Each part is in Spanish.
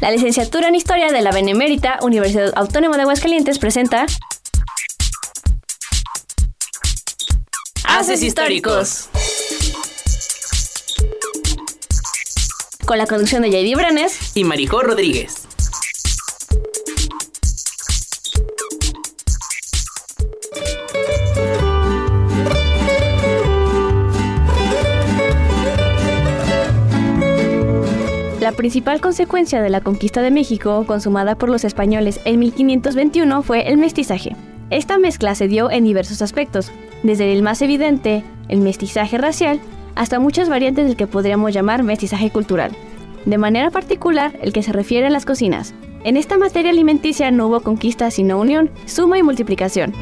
La licenciatura en Historia de la Benemérita Universidad Autónoma de Aguascalientes presenta Haces Históricos. Con la conducción de JD Branes y Marijó Rodríguez. Principal consecuencia de la conquista de México, consumada por los españoles en 1521, fue el mestizaje. Esta mezcla se dio en diversos aspectos, desde el más evidente, el mestizaje racial, hasta muchas variantes del que podríamos llamar mestizaje cultural. De manera particular, el que se refiere a las cocinas. En esta materia alimenticia no hubo conquista sino unión, suma y multiplicación.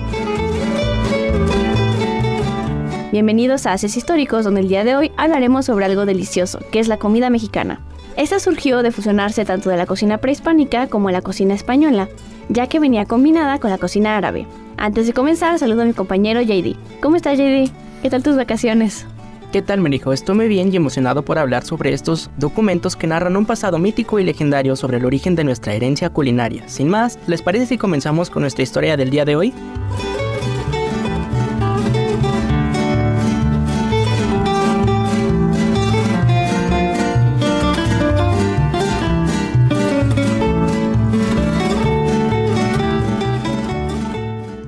Bienvenidos a Haces Históricos, donde el día de hoy hablaremos sobre algo delicioso, que es la comida mexicana. Esta surgió de fusionarse tanto de la cocina prehispánica como de la cocina española, ya que venía combinada con la cocina árabe. Antes de comenzar, saludo a mi compañero JD. ¿Cómo estás, JD? ¿Qué tal tus vacaciones? ¿Qué tal, Merijo? Estoy muy bien y emocionado por hablar sobre estos documentos que narran un pasado mítico y legendario sobre el origen de nuestra herencia culinaria. Sin más, ¿les parece si comenzamos con nuestra historia del día de hoy?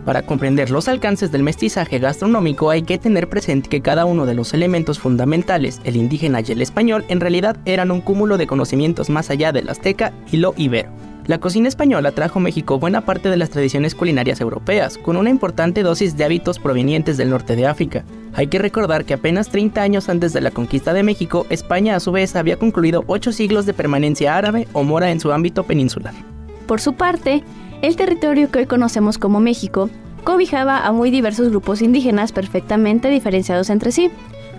Para comprender los alcances del mestizaje gastronómico hay que tener presente que cada uno de los elementos fundamentales, el indígena y el español, en realidad eran un cúmulo de conocimientos más allá del azteca y lo ibero. La cocina española trajo a México buena parte de las tradiciones culinarias europeas, con una importante dosis de hábitos provenientes del norte de África. Hay que recordar que apenas 30 años antes de la conquista de México, España a su vez había concluido 8 siglos de permanencia árabe o mora en su ámbito peninsular. Por su parte, el territorio que hoy conocemos como México cobijaba a muy diversos grupos indígenas perfectamente diferenciados entre sí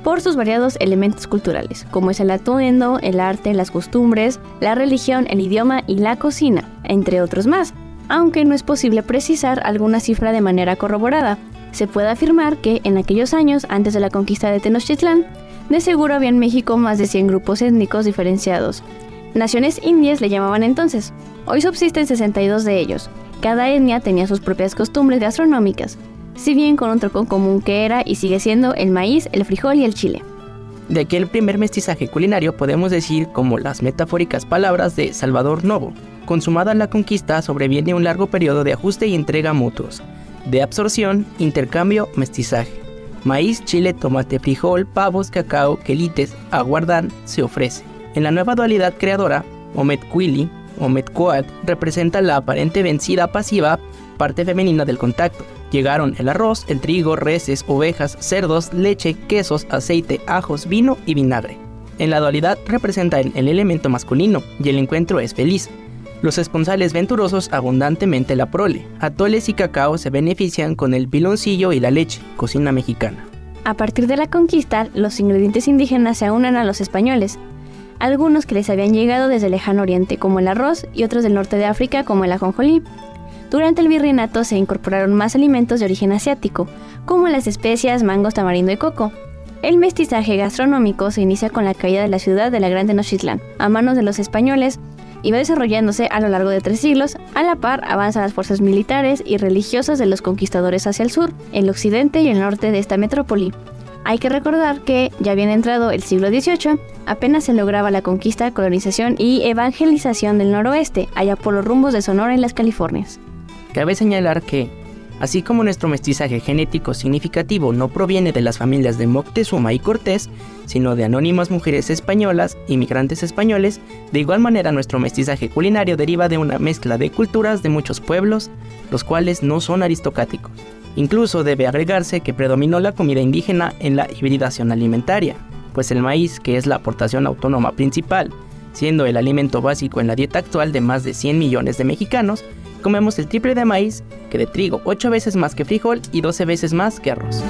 por sus variados elementos culturales, como es el atuendo, el arte, las costumbres, la religión, el idioma y la cocina, entre otros más. Aunque no es posible precisar alguna cifra de manera corroborada, se puede afirmar que en aquellos años, antes de la conquista de Tenochtitlán, de seguro había en México más de 100 grupos étnicos diferenciados, Naciones indias le llamaban entonces. Hoy subsisten 62 de ellos. Cada etnia tenía sus propias costumbres gastronómicas, si bien con un tronco común que era y sigue siendo el maíz, el frijol y el chile. De aquel primer mestizaje culinario podemos decir como las metafóricas palabras de Salvador Novo. Consumada la conquista sobreviene un largo periodo de ajuste y entrega mutuos, de absorción, intercambio, mestizaje. Maíz, chile, tomate, frijol, pavos, cacao, quelites, aguardán se ofrece. En la nueva dualidad creadora, Omet-Quili Omet-Coat representa la aparente vencida pasiva parte femenina del contacto. Llegaron el arroz, el trigo, reses, ovejas, cerdos, leche, quesos, aceite, ajos, vino y vinagre. En la dualidad representa el elemento masculino y el encuentro es feliz. Los esponsales venturosos abundantemente la prole. Atoles y cacao se benefician con el piloncillo y la leche, cocina mexicana. A partir de la conquista, los ingredientes indígenas se unen a los españoles, algunos que les habían llegado desde el lejano oriente como el arroz y otros del norte de África como el ajonjolí. Durante el virreinato se incorporaron más alimentos de origen asiático, como las especias, mangos, tamarindo y coco. El mestizaje gastronómico se inicia con la caída de la ciudad de la Gran Tenochtitlán a manos de los españoles y va desarrollándose a lo largo de tres siglos. A la par avanzan las fuerzas militares y religiosas de los conquistadores hacia el sur, el occidente y el norte de esta metrópoli, hay que recordar que ya habían entrado el siglo XVIII, apenas se lograba la conquista, colonización y evangelización del noroeste, allá por los rumbos de Sonora en las Californias. Cabe señalar que, así como nuestro mestizaje genético significativo no proviene de las familias de Moctezuma y Cortés, sino de anónimas mujeres españolas, inmigrantes españoles, de igual manera nuestro mestizaje culinario deriva de una mezcla de culturas de muchos pueblos, los cuales no son aristocráticos. Incluso debe agregarse que predominó la comida indígena en la hibridación alimentaria, pues el maíz, que es la aportación autónoma principal, siendo el alimento básico en la dieta actual de más de 100 millones de mexicanos, comemos el triple de maíz que de trigo, 8 veces más que frijol y 12 veces más que arroz.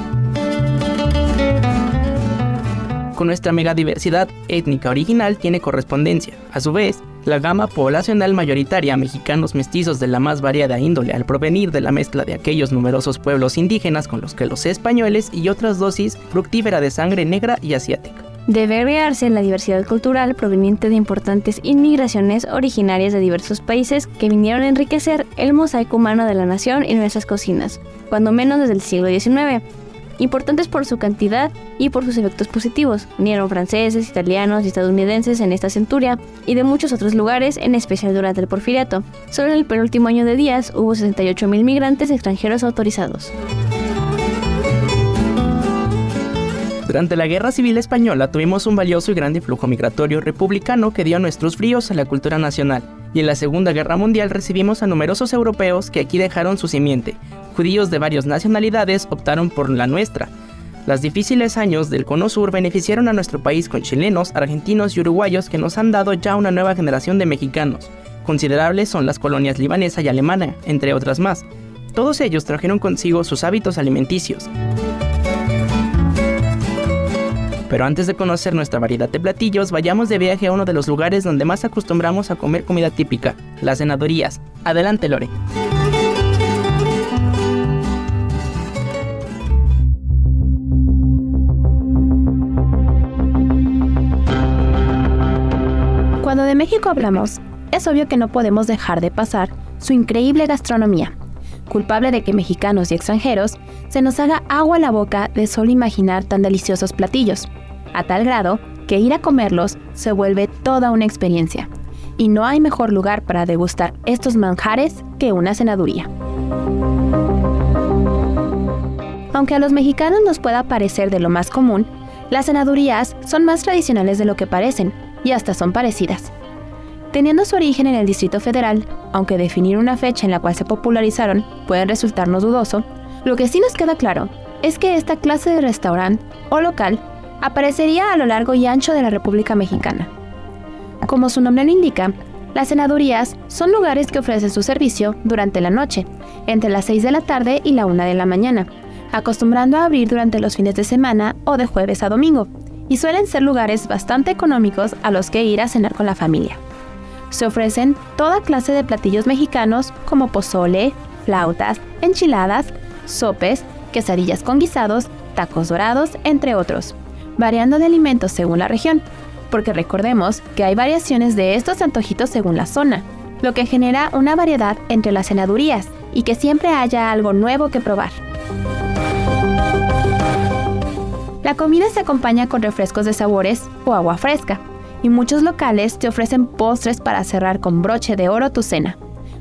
Con nuestra megadiversidad étnica original tiene correspondencia. A su vez, la gama poblacional mayoritaria, mexicanos mestizos de la más variada índole al provenir de la mezcla de aquellos numerosos pueblos indígenas con los que los españoles y otras dosis fructífera de sangre negra y asiática. Debe agregarse la diversidad cultural proveniente de importantes inmigraciones originarias de diversos países que vinieron a enriquecer el mosaico humano de la nación y nuestras cocinas, cuando menos desde el siglo XIX, importantes por su cantidad y por sus efectos positivos. Vinieron franceses, italianos y estadounidenses en esta centuria y de muchos otros lugares, en especial durante el porfiriato. Solo en el penúltimo año de Díaz hubo 68.000 migrantes extranjeros autorizados. Durante la Guerra Civil Española tuvimos un valioso y grande flujo migratorio republicano que dio nuestros fríos a la cultura nacional, y en la Segunda Guerra Mundial recibimos a numerosos europeos que aquí dejaron su simiente, judíos de varias nacionalidades optaron por la nuestra. Los difíciles años del Cono Sur beneficiaron a nuestro país con chilenos, argentinos y uruguayos que nos han dado ya una nueva generación de mexicanos. Considerables son las colonias libanesa y alemana, entre otras más. Todos ellos trajeron consigo sus hábitos alimenticios. Pero antes de conocer nuestra variedad de platillos, vayamos de viaje a uno de los lugares donde más acostumbramos a comer comida típica, las senadurías. Adelante, Lore. México hablamos, es obvio que no podemos dejar de pasar su increíble gastronomía, culpable de que mexicanos y extranjeros se nos haga agua a la boca de solo imaginar tan deliciosos platillos, a tal grado que ir a comerlos se vuelve toda una experiencia, y no hay mejor lugar para degustar estos manjares que una cenaduría. Aunque a los mexicanos nos pueda parecer de lo más común, las cenadurías son más tradicionales de lo que parecen y hasta son parecidas. Teniendo su origen en el Distrito Federal, aunque definir una fecha en la cual se popularizaron puede resultarnos dudoso, lo que sí nos queda claro es que esta clase de restaurante o local aparecería a lo largo y ancho de la República Mexicana. Como su nombre lo indica, las cenadurías son lugares que ofrecen su servicio durante la noche, entre las 6 de la tarde y la 1 de la mañana, acostumbrando a abrir durante los fines de semana o de jueves a domingo, y suelen ser lugares bastante económicos a los que ir a cenar con la familia. Se ofrecen toda clase de platillos mexicanos como pozole, flautas, enchiladas, sopes, quesadillas con guisados, tacos dorados, entre otros, variando de alimentos según la región, porque recordemos que hay variaciones de estos antojitos según la zona, lo que genera una variedad entre las cenadurías y que siempre haya algo nuevo que probar. La comida se acompaña con refrescos de sabores o agua fresca, y muchos locales te ofrecen postres para cerrar con broche de oro tu cena,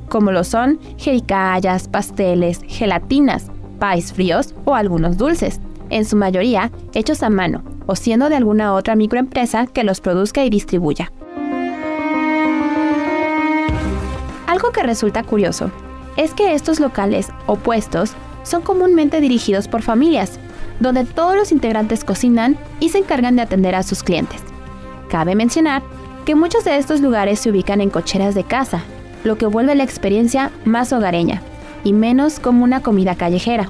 como lo son jericayas, pasteles, gelatinas, pais fríos o algunos dulces, en su mayoría hechos a mano o siendo de alguna otra microempresa que los produzca y distribuya. Algo que resulta curioso es que estos locales o puestos son comúnmente dirigidos por familias donde todos los integrantes cocinan y se encargan de atender a sus clientes. Cabe mencionar que muchos de estos lugares se ubican en cocheras de casa, lo que vuelve la experiencia más hogareña y menos como una comida callejera.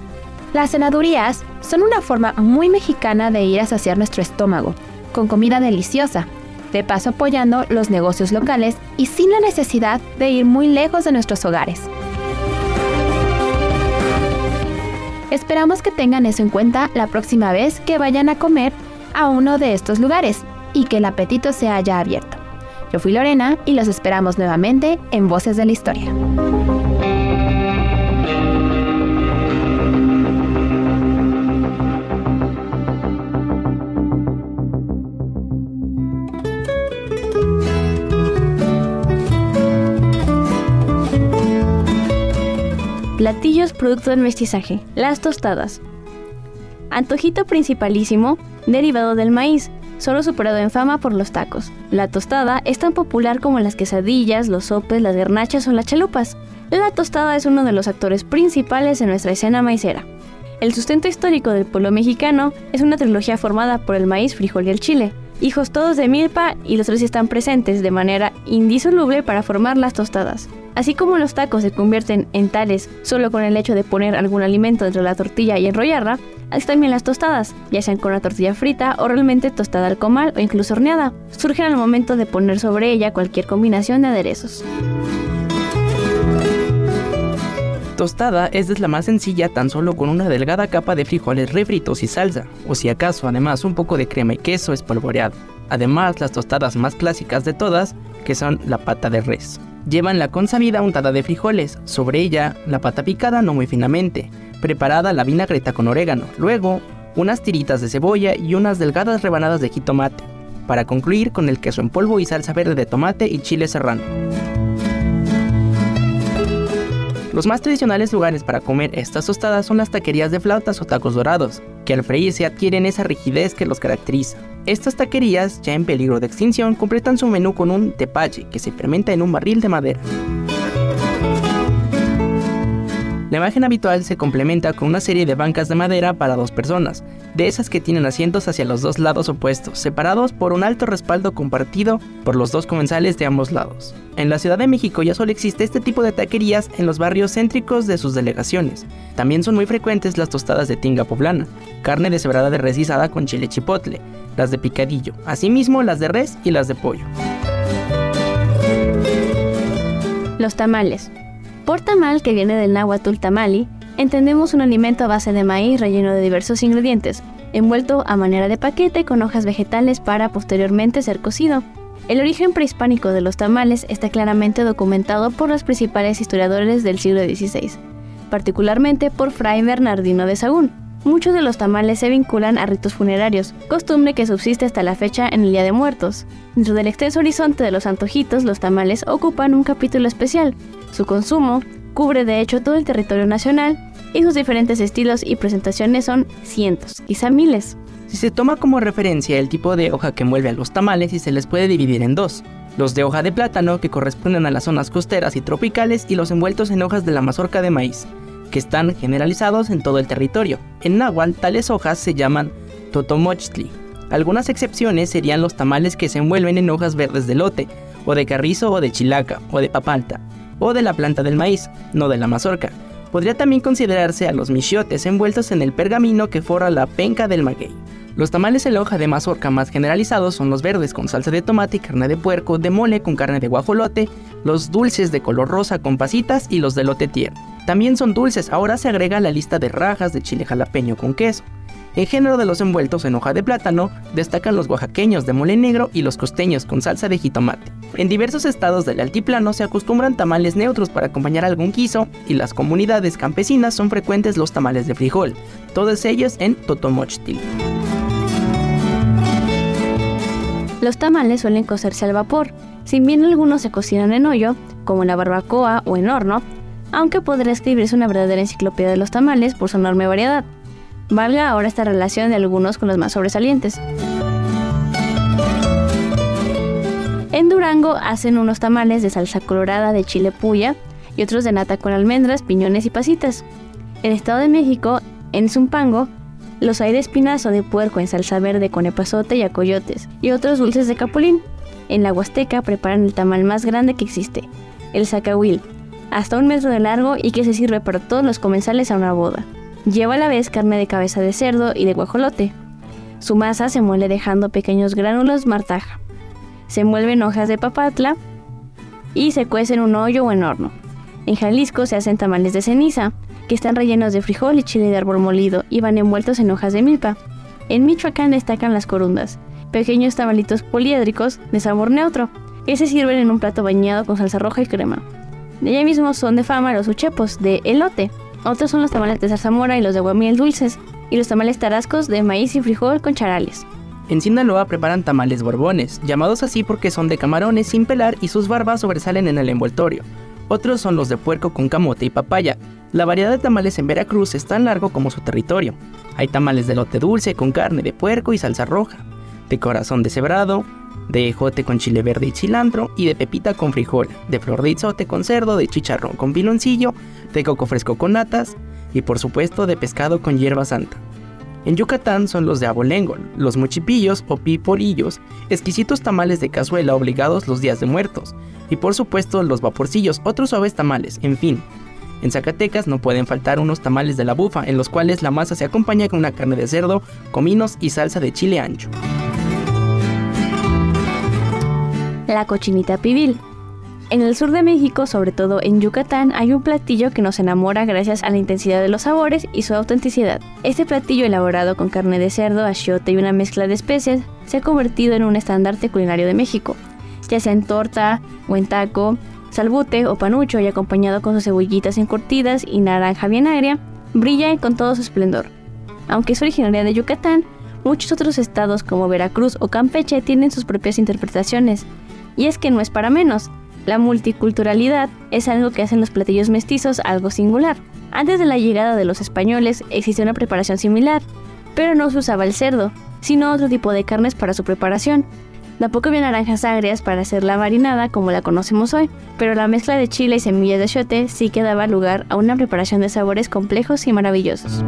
Las cenadurías son una forma muy mexicana de ir a saciar nuestro estómago, con comida deliciosa, de paso apoyando los negocios locales y sin la necesidad de ir muy lejos de nuestros hogares. Esperamos que tengan eso en cuenta la próxima vez que vayan a comer a uno de estos lugares y que el apetito se haya abierto. Yo fui Lorena y los esperamos nuevamente en Voces de la Historia. Platillos producto del mestizaje. Las tostadas. Antojito principalísimo, derivado del maíz, solo superado en fama por los tacos. La tostada es tan popular como las quesadillas, los sopes, las garnachas o las chalupas. La tostada es uno de los actores principales en nuestra escena maicera. El sustento histórico del pueblo mexicano es una trilogía formada por el maíz, frijol y el chile, hijos todos de milpa y los tres están presentes de manera indisoluble para formar las tostadas. Así como los tacos se convierten en tales solo con el hecho de poner algún alimento dentro de la tortilla y enrollarla, así también las tostadas, ya sean con la tortilla frita o realmente tostada al comal o incluso horneada, surgen al momento de poner sobre ella cualquier combinación de aderezos. tostada es la más sencilla tan solo con una delgada capa de frijoles refritos y salsa, o si acaso además un poco de crema y queso espolvoreado. Además, las tostadas más clásicas de todas, que son la pata de res. Llevan la consabida untada de frijoles, sobre ella la pata picada no muy finamente, preparada la vinagreta con orégano, luego unas tiritas de cebolla y unas delgadas rebanadas de jitomate, para concluir con el queso en polvo y salsa verde de tomate y chile serrano. Los más tradicionales lugares para comer estas tostadas son las taquerías de flautas o tacos dorados, que al freírse adquieren esa rigidez que los caracteriza. Estas taquerías, ya en peligro de extinción, completan su menú con un tepache que se fermenta en un barril de madera. La imagen habitual se complementa con una serie de bancas de madera para dos personas, de esas que tienen asientos hacia los dos lados opuestos, separados por un alto respaldo compartido por los dos comensales de ambos lados. En la Ciudad de México ya solo existe este tipo de taquerías en los barrios céntricos de sus delegaciones. También son muy frecuentes las tostadas de tinga poblana, carne deshebrada de res con chile chipotle, las de picadillo, asimismo las de res y las de pollo. Los tamales. Por tamal, que viene del náhuatl tamali, entendemos un alimento a base de maíz relleno de diversos ingredientes, envuelto a manera de paquete con hojas vegetales para posteriormente ser cocido. El origen prehispánico de los tamales está claramente documentado por los principales historiadores del siglo XVI, particularmente por Fray Bernardino de Sagún. Muchos de los tamales se vinculan a ritos funerarios, costumbre que subsiste hasta la fecha en el Día de Muertos. Dentro del extenso horizonte de los antojitos, los tamales ocupan un capítulo especial, su consumo cubre de hecho todo el territorio nacional y sus diferentes estilos y presentaciones son cientos, quizá miles. Si se toma como referencia el tipo de hoja que envuelve a los tamales y se les puede dividir en dos, los de hoja de plátano que corresponden a las zonas costeras y tropicales y los envueltos en hojas de la mazorca de maíz, que están generalizados en todo el territorio. En náhuatl tales hojas se llaman totomochtli. Algunas excepciones serían los tamales que se envuelven en hojas verdes de lote, o de carrizo o de chilaca, o de papalta, o de la planta del maíz, no de la mazorca. Podría también considerarse a los michiotes envueltos en el pergamino que forra la penca del maguey. Los tamales en hoja de mazorca más generalizados son los verdes con salsa de tomate y carne de puerco, de mole con carne de guajolote, los dulces de color rosa con pasitas y los de lote tierno. También son dulces, ahora se agrega la lista de rajas de chile jalapeño con queso. En género de los envueltos en hoja de plátano, destacan los oaxaqueños de mole negro y los costeños con salsa de jitomate. En diversos estados del altiplano se acostumbran tamales neutros para acompañar algún guiso y las comunidades campesinas son frecuentes los tamales de frijol, todos ellos en Totomochtil. Los tamales suelen cocerse al vapor, si bien algunos se cocinan en hoyo, como en la barbacoa o en horno, aunque podría escribirse una verdadera enciclopedia de los tamales por su enorme variedad. Valga ahora esta relación de algunos con los más sobresalientes. En Durango hacen unos tamales de salsa colorada de chile puya y otros de nata con almendras, piñones y pasitas. En Estado de México, en Zumpango, los hay de espinazo de puerco en salsa verde con epazote y acoyotes y otros dulces de capulín. En la Huasteca preparan el tamal más grande que existe, el zacahuil, hasta un metro de largo y que se sirve para todos los comensales a una boda. Lleva a la vez carne de cabeza de cerdo y de guajolote. Su masa se muele dejando pequeños gránulos martaja. Se envuelve en hojas de papatla y se cuece en un hoyo o en horno. En Jalisco se hacen tamales de ceniza, que están rellenos de frijol y chile de árbol molido y van envueltos en hojas de milpa. En Michoacán destacan las corundas, pequeños tamalitos poliédricos de sabor neutro, que se sirven en un plato bañado con salsa roja y crema. De allá mismo son de fama los uchepos de elote, otros son los tamales de zarzamora y los de guamiel dulces, y los tamales tarascos de maíz y frijol con charales. En Sinaloa preparan tamales borbones, llamados así porque son de camarones sin pelar y sus barbas sobresalen en el envoltorio. Otros son los de puerco con camote y papaya. La variedad de tamales en Veracruz es tan largo como su territorio. Hay tamales de lote dulce con carne de puerco y salsa roja, de corazón deshebrado, de ejote con chile verde y cilantro y de pepita con frijol, de flor de izote con cerdo, de chicharrón con piloncillo, de coco fresco con natas y por supuesto de pescado con hierba santa. En Yucatán son los de abolengo, los mochipillos o piporillos, exquisitos tamales de cazuela obligados los días de muertos, y por supuesto los vaporcillos, otros suaves tamales, en fin. En Zacatecas no pueden faltar unos tamales de la bufa, en los cuales la masa se acompaña con una carne de cerdo, cominos y salsa de chile ancho. La cochinita pibil. En el sur de México, sobre todo en Yucatán, hay un platillo que nos enamora gracias a la intensidad de los sabores y su autenticidad. Este platillo elaborado con carne de cerdo, achiote y una mezcla de especies se ha convertido en un estandarte culinario de México, ya sea en torta o en taco, salbute o panucho y acompañado con sus cebollitas encurtidas y naranja bien agria, brilla con todo su esplendor. Aunque es originaria de Yucatán, muchos otros estados como Veracruz o Campeche tienen sus propias interpretaciones. Y es que no es para menos, la multiculturalidad es algo que hacen los platillos mestizos algo singular. Antes de la llegada de los españoles existía una preparación similar, pero no se usaba el cerdo, sino otro tipo de carnes para su preparación. Tampoco había naranjas agrias para hacer la marinada como la conocemos hoy, pero la mezcla de chile y semillas de chote sí que daba lugar a una preparación de sabores complejos y maravillosos.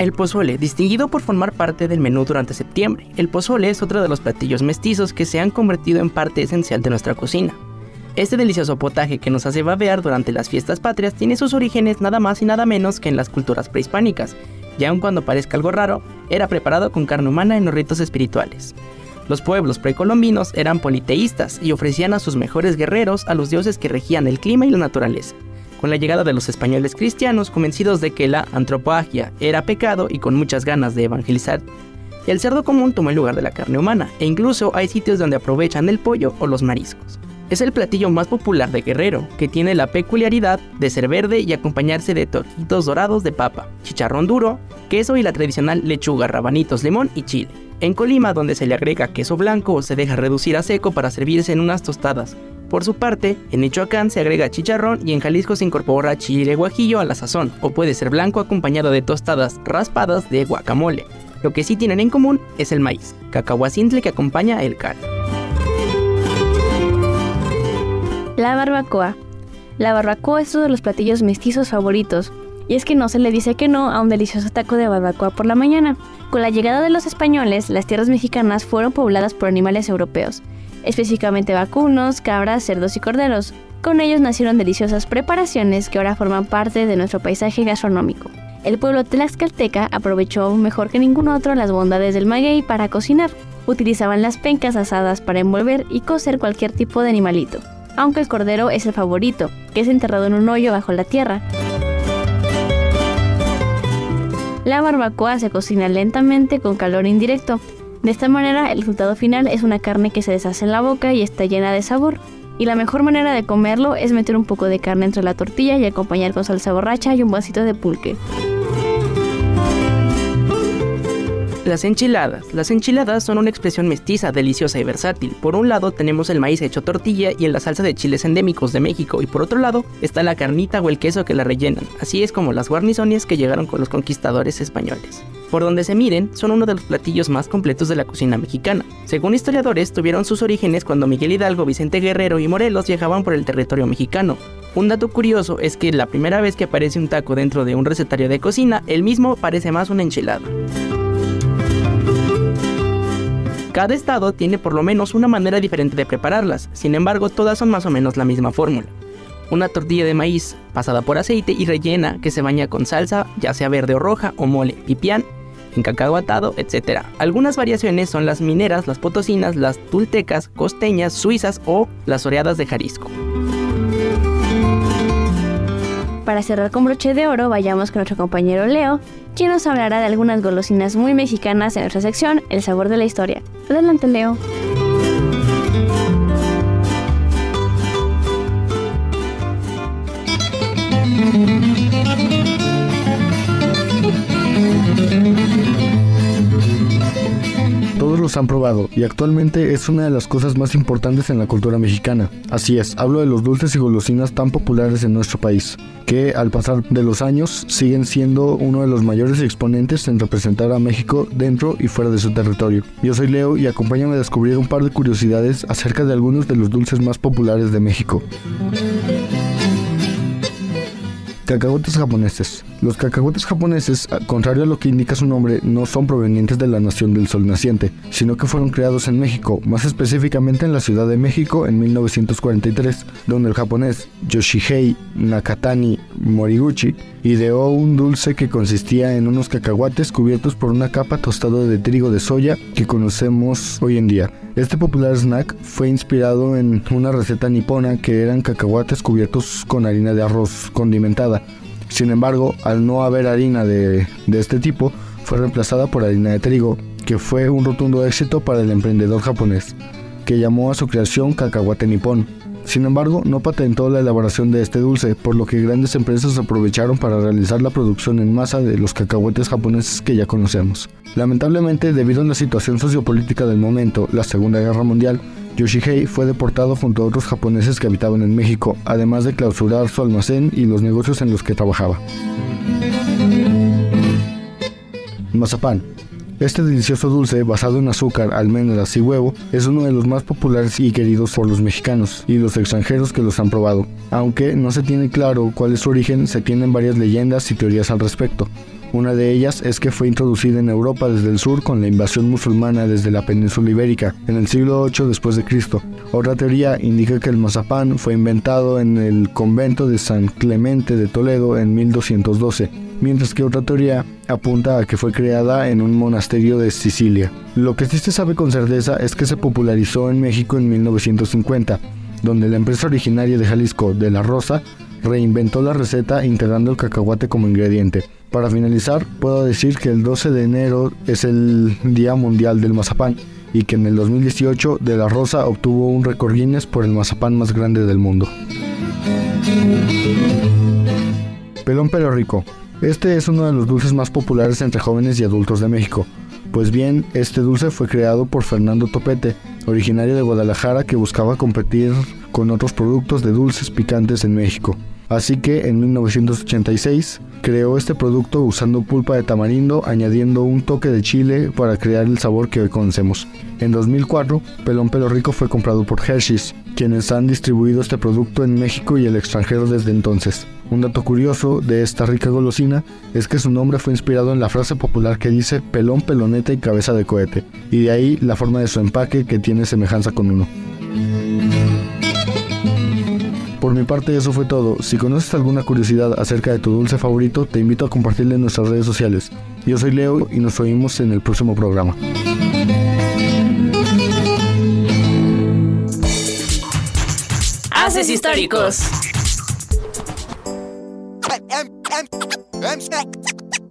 El pozole, distinguido por formar parte del menú durante septiembre. El pozole es otro de los platillos mestizos que se han convertido en parte esencial de nuestra cocina. Este delicioso potaje que nos hace babear durante las fiestas patrias tiene sus orígenes nada más y nada menos que en las culturas prehispánicas, y aun cuando parezca algo raro, era preparado con carne humana en los ritos espirituales. Los pueblos precolombinos eran politeístas y ofrecían a sus mejores guerreros a los dioses que regían el clima y la naturaleza con la llegada de los españoles cristianos convencidos de que la antropofagia era pecado y con muchas ganas de evangelizar. El cerdo común tomó el lugar de la carne humana, e incluso hay sitios donde aprovechan el pollo o los mariscos. Es el platillo más popular de Guerrero, que tiene la peculiaridad de ser verde y acompañarse de tortitos dorados de papa, chicharrón duro, queso y la tradicional lechuga, rabanitos, limón y chile. En Colima, donde se le agrega queso blanco o se deja reducir a seco para servirse en unas tostadas, por su parte, en Michoacán se agrega chicharrón y en Jalisco se incorpora chile guajillo a la sazón, o puede ser blanco acompañado de tostadas raspadas de guacamole. Lo que sí tienen en común es el maíz, cacahuacintle que acompaña el cal. La barbacoa. La barbacoa es uno de los platillos mestizos favoritos, y es que no se le dice que no a un delicioso taco de barbacoa por la mañana. Con la llegada de los españoles, las tierras mexicanas fueron pobladas por animales europeos, específicamente vacunos, cabras, cerdos y corderos. Con ellos nacieron deliciosas preparaciones que ahora forman parte de nuestro paisaje gastronómico. El pueblo tlaxcalteca aprovechó mejor que ningún otro las bondades del maguey para cocinar. Utilizaban las pencas asadas para envolver y cocer cualquier tipo de animalito, aunque el cordero es el favorito, que es enterrado en un hoyo bajo la tierra. La barbacoa se cocina lentamente con calor indirecto, de esta manera, el resultado final es una carne que se deshace en la boca y está llena de sabor. Y la mejor manera de comerlo es meter un poco de carne entre la tortilla y acompañar con salsa borracha y un vasito de pulque. Las enchiladas. Las enchiladas son una expresión mestiza, deliciosa y versátil. Por un lado tenemos el maíz hecho tortilla y en la salsa de chiles endémicos de México y por otro lado está la carnita o el queso que la rellenan. Así es como las guarnizones que llegaron con los conquistadores españoles. Por donde se miren, son uno de los platillos más completos de la cocina mexicana. Según historiadores, tuvieron sus orígenes cuando Miguel Hidalgo, Vicente Guerrero y Morelos viajaban por el territorio mexicano. Un dato curioso es que la primera vez que aparece un taco dentro de un recetario de cocina, el mismo parece más una enchilada. Cada estado tiene por lo menos una manera diferente de prepararlas, sin embargo todas son más o menos la misma fórmula. Una tortilla de maíz pasada por aceite y rellena que se baña con salsa, ya sea verde o roja, o mole, pipián, cacao atado, etc. Algunas variaciones son las mineras, las potosinas, las tultecas, costeñas, suizas o las oreadas de Jalisco. Para cerrar con broche de oro, vayamos con nuestro compañero Leo, quien nos hablará de algunas golosinas muy mexicanas en nuestra sección El sabor de la historia. Adelante, Leo. Han probado y actualmente es una de las cosas más importantes en la cultura mexicana. Así es, hablo de los dulces y golosinas tan populares en nuestro país, que al pasar de los años siguen siendo uno de los mayores exponentes en representar a México dentro y fuera de su territorio. Yo soy Leo y acompáñame a descubrir un par de curiosidades acerca de algunos de los dulces más populares de México. Cacahuetes japoneses. Los cacahuetes japoneses, contrario a lo que indica su nombre, no son provenientes de la nación del sol naciente, sino que fueron creados en México, más específicamente en la Ciudad de México en 1943, donde el japonés Yoshihei Nakatani Moriguchi ideó un dulce que consistía en unos cacahuates cubiertos por una capa tostada de trigo de soya que conocemos hoy en día. Este popular snack fue inspirado en una receta nipona que eran cacahuates cubiertos con harina de arroz condimentada. Sin embargo, al no haber harina de, de este tipo, fue reemplazada por harina de trigo, que fue un rotundo éxito para el emprendedor japonés, que llamó a su creación cacahuate nipón. Sin embargo, no patentó la elaboración de este dulce, por lo que grandes empresas aprovecharon para realizar la producción en masa de los cacahuetes japoneses que ya conocemos. Lamentablemente, debido a la situación sociopolítica del momento, la Segunda Guerra Mundial, Yoshihei fue deportado junto a otros japoneses que habitaban en México, además de clausurar su almacén y los negocios en los que trabajaba. Mazapán. Este delicioso dulce, basado en azúcar, almendras y huevo, es uno de los más populares y queridos por los mexicanos y los extranjeros que los han probado. Aunque no se tiene claro cuál es su origen, se tienen varias leyendas y teorías al respecto. Una de ellas es que fue introducida en Europa desde el sur con la invasión musulmana desde la península ibérica en el siglo VIII después de Cristo. Otra teoría indica que el mazapán fue inventado en el convento de San Clemente de Toledo en 1212, mientras que otra teoría apunta a que fue creada en un monasterio de Sicilia. Lo que sí se sabe con certeza es que se popularizó en México en 1950, donde la empresa originaria de Jalisco, de la Rosa, reinventó la receta integrando el cacahuate como ingrediente. Para finalizar, puedo decir que el 12 de enero es el Día Mundial del Mazapán y que en el 2018 De La Rosa obtuvo un récord Guinness por el mazapán más grande del mundo. Pelón pero rico. Este es uno de los dulces más populares entre jóvenes y adultos de México. Pues bien, este dulce fue creado por Fernando Topete, originario de Guadalajara que buscaba competir con otros productos de dulces picantes en México. Así que en 1986 creó este producto usando pulpa de tamarindo, añadiendo un toque de chile para crear el sabor que hoy conocemos. En 2004, Pelón Pelo Rico fue comprado por Hershey's, quienes han distribuido este producto en México y el extranjero desde entonces. Un dato curioso de esta rica golosina es que su nombre fue inspirado en la frase popular que dice pelón, peloneta y cabeza de cohete, y de ahí la forma de su empaque que tiene semejanza con uno. Por mi parte eso fue todo. Si conoces alguna curiosidad acerca de tu dulce favorito, te invito a compartirlo en nuestras redes sociales. Yo soy Leo y nos oímos en el próximo programa. Haces históricos.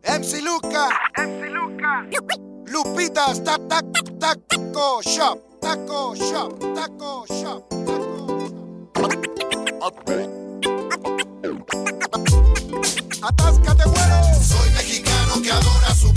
MC Luca. MC Luca. Lupitas, tac, tac, taco shop. Taco shop. Taco shop. Atáscate, güero. Soy mexicano que adora su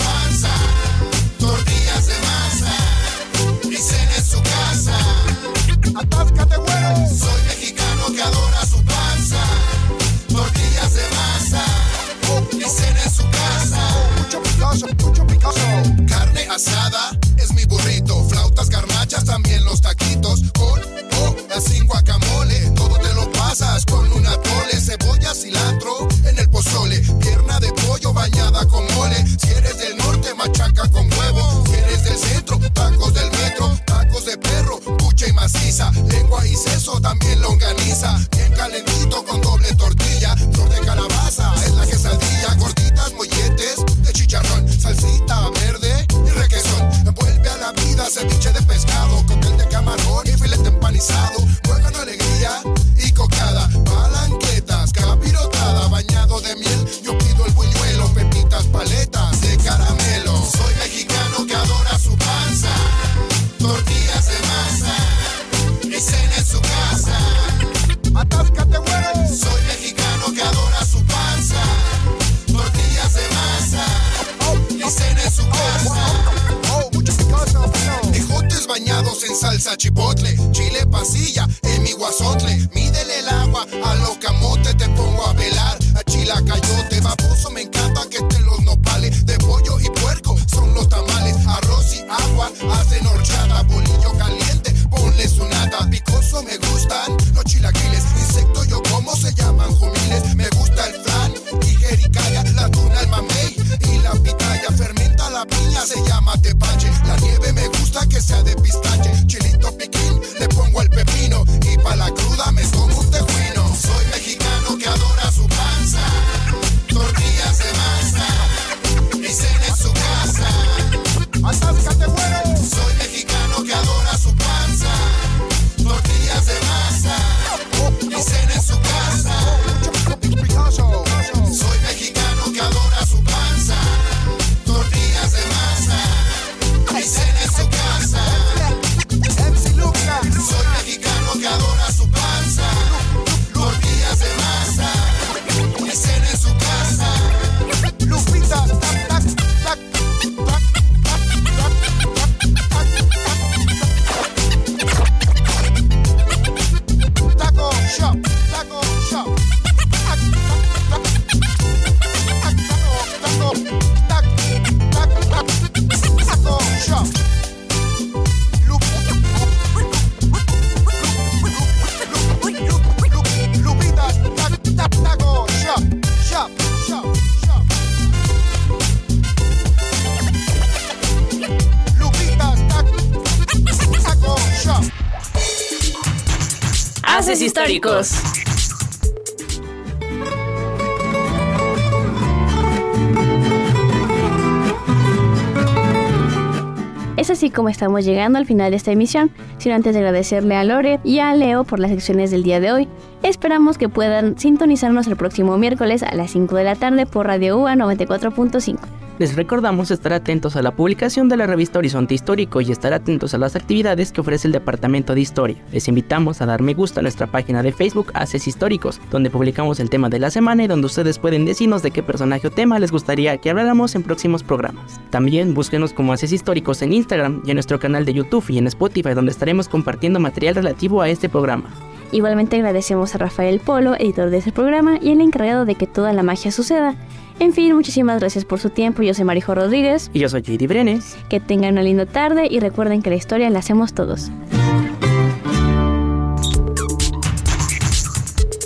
Es así como estamos llegando al final de esta emisión, sino antes de agradecerle a Lore y a Leo por las secciones del día de hoy. Esperamos que puedan sintonizarnos el próximo miércoles a las 5 de la tarde por Radio UA 94.5. Les recordamos estar atentos a la publicación de la revista Horizonte Histórico y estar atentos a las actividades que ofrece el Departamento de Historia. Les invitamos a dar me gusta a nuestra página de Facebook Haces Históricos, donde publicamos el tema de la semana y donde ustedes pueden decirnos de qué personaje o tema les gustaría que habláramos en próximos programas. También búsquenos como Haces Históricos en Instagram y en nuestro canal de YouTube y en Spotify, donde estaremos compartiendo material relativo a este programa. Igualmente agradecemos a Rafael Polo, editor de este programa y el encargado de que toda la magia suceda. En fin, muchísimas gracias por su tiempo. Yo soy Marijo Rodríguez. Y yo soy JD Brenes. Que tengan una linda tarde y recuerden que la historia la hacemos todos.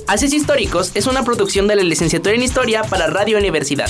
Haces Históricos es una producción de la licenciatura en Historia para Radio Universidad.